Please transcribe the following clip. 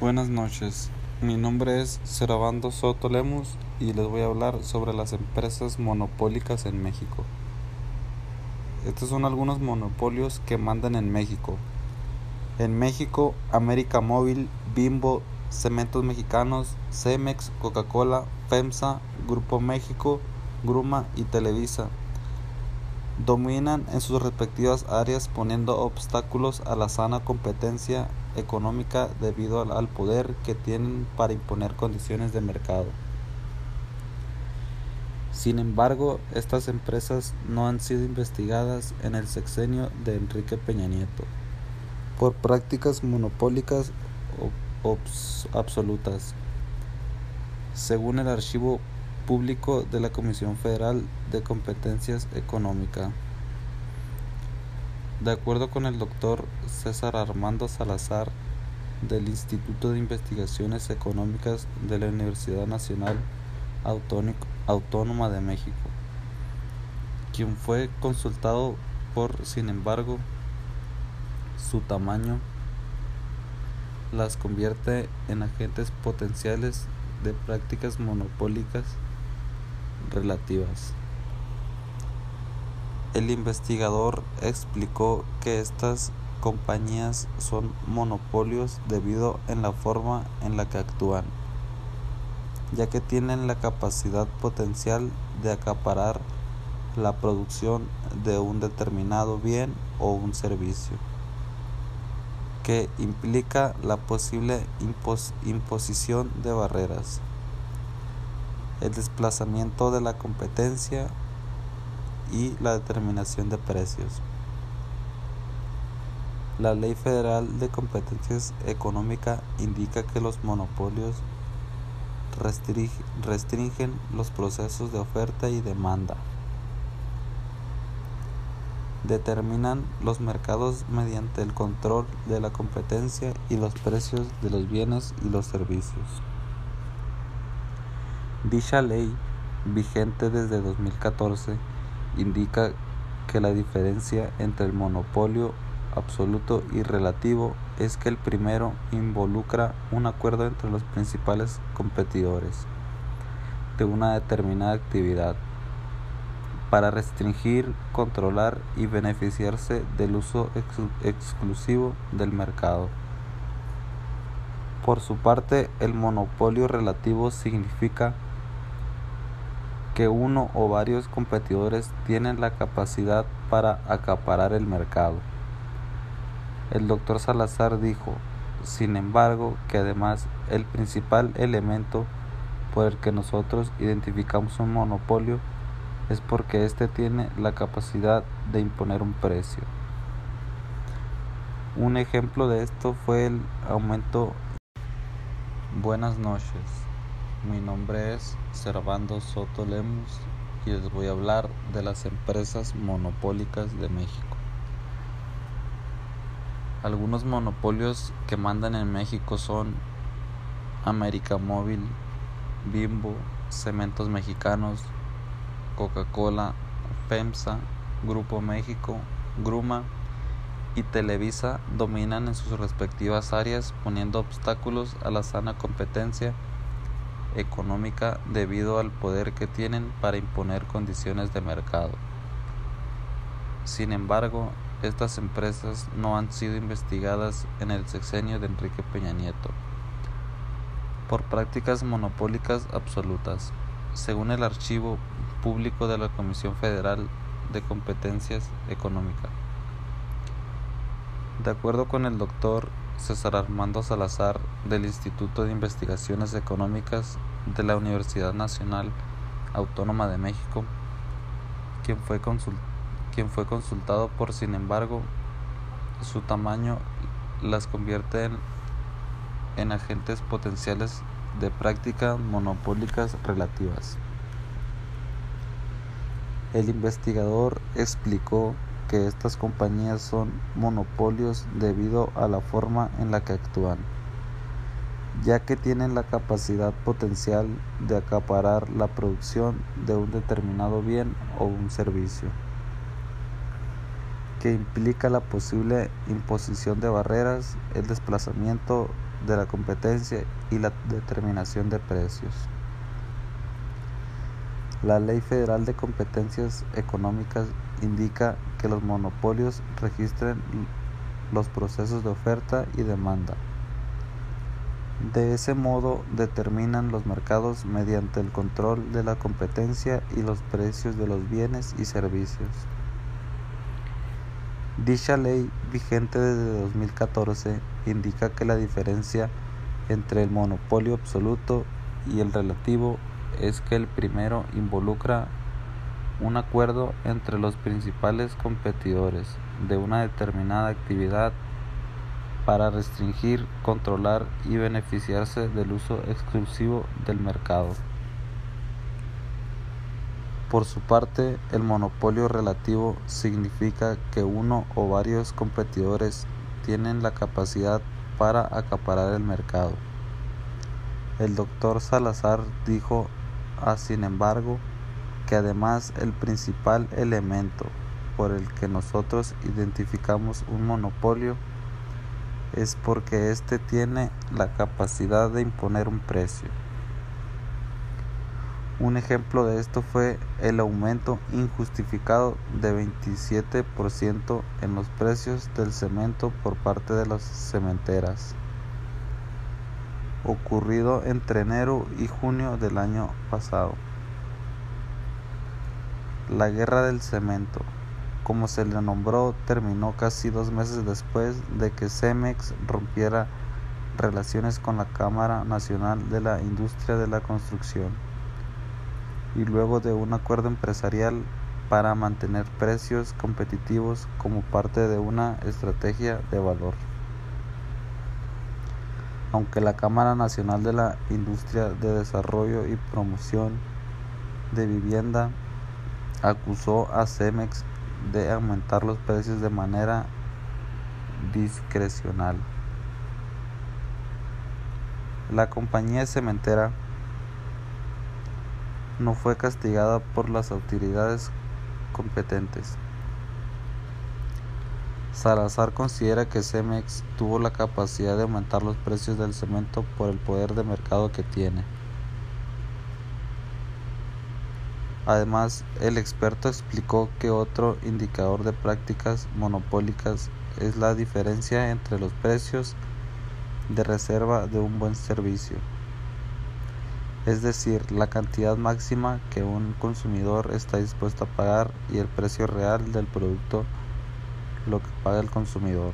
Buenas noches, mi nombre es Serabando Soto Lemus y les voy a hablar sobre las empresas monopólicas en México. Estos son algunos monopolios que mandan en México. En México, América Móvil, Bimbo, Cementos Mexicanos, Cemex, Coca-Cola, FEMSA, Grupo México, Gruma y Televisa dominan en sus respectivas áreas poniendo obstáculos a la sana competencia económica debido al poder que tienen para imponer condiciones de mercado. Sin embargo, estas empresas no han sido investigadas en el sexenio de Enrique Peña Nieto por prácticas monopólicas absolutas. Según el archivo público de la Comisión Federal de Competencias Económicas. De acuerdo con el doctor César Armando Salazar del Instituto de Investigaciones Económicas de la Universidad Nacional Autónoma de México, quien fue consultado por, sin embargo, su tamaño las convierte en agentes potenciales de prácticas monopólicas relativas. El investigador explicó que estas compañías son monopolios debido en la forma en la que actúan, ya que tienen la capacidad potencial de acaparar la producción de un determinado bien o un servicio, que implica la posible imposición de barreras el desplazamiento de la competencia y la determinación de precios. La Ley Federal de Competencias Económica indica que los monopolios restringen los procesos de oferta y demanda. Determinan los mercados mediante el control de la competencia y los precios de los bienes y los servicios. Dicha ley, vigente desde 2014, indica que la diferencia entre el monopolio absoluto y relativo es que el primero involucra un acuerdo entre los principales competidores de una determinada actividad para restringir, controlar y beneficiarse del uso exclusivo del mercado. Por su parte, el monopolio relativo significa que uno o varios competidores tienen la capacidad para acaparar el mercado. El doctor Salazar dijo, sin embargo, que además el principal elemento por el que nosotros identificamos un monopolio es porque éste tiene la capacidad de imponer un precio. Un ejemplo de esto fue el aumento. Buenas noches. Mi nombre es Servando Soto Lemus y les voy a hablar de las empresas monopólicas de México. Algunos monopolios que mandan en México son América Móvil, Bimbo, Cementos Mexicanos, Coca-Cola, FEMSA, Grupo México, Gruma y Televisa dominan en sus respectivas áreas poniendo obstáculos a la sana competencia económica debido al poder que tienen para imponer condiciones de mercado. Sin embargo, estas empresas no han sido investigadas en el sexenio de Enrique Peña Nieto por prácticas monopólicas absolutas, según el archivo público de la Comisión Federal de Competencias Económicas. De acuerdo con el doctor César Armando Salazar del Instituto de Investigaciones Económicas de la Universidad Nacional Autónoma de México, quien fue, consultado por, sin embargo, su tamaño las convierte en, en agentes potenciales de prácticas monopólicas relativas. El investigador explicó que estas compañías son monopolios debido a la forma en la que actúan, ya que tienen la capacidad potencial de acaparar la producción de un determinado bien o un servicio, que implica la posible imposición de barreras, el desplazamiento de la competencia y la determinación de precios. La Ley Federal de Competencias Económicas indica que los monopolios registren los procesos de oferta y demanda. De ese modo determinan los mercados mediante el control de la competencia y los precios de los bienes y servicios. Dicha ley, vigente desde 2014, indica que la diferencia entre el monopolio absoluto y el relativo es que el primero involucra un acuerdo entre los principales competidores de una determinada actividad para restringir, controlar y beneficiarse del uso exclusivo del mercado. Por su parte, el monopolio relativo significa que uno o varios competidores tienen la capacidad para acaparar el mercado. El doctor Salazar dijo, ah, sin embargo, que además el principal elemento por el que nosotros identificamos un monopolio es porque éste tiene la capacidad de imponer un precio. Un ejemplo de esto fue el aumento injustificado de 27% en los precios del cemento por parte de las cementeras, ocurrido entre enero y junio del año pasado. La guerra del cemento, como se le nombró, terminó casi dos meses después de que Cemex rompiera relaciones con la Cámara Nacional de la Industria de la Construcción y luego de un acuerdo empresarial para mantener precios competitivos como parte de una estrategia de valor. Aunque la Cámara Nacional de la Industria de Desarrollo y Promoción de Vivienda acusó a Cemex de aumentar los precios de manera discrecional. La compañía cementera no fue castigada por las autoridades competentes. Salazar considera que Cemex tuvo la capacidad de aumentar los precios del cemento por el poder de mercado que tiene. Además, el experto explicó que otro indicador de prácticas monopólicas es la diferencia entre los precios de reserva de un buen servicio es decir, la cantidad máxima que un consumidor está dispuesto a pagar y el precio real del producto, lo que paga el consumidor.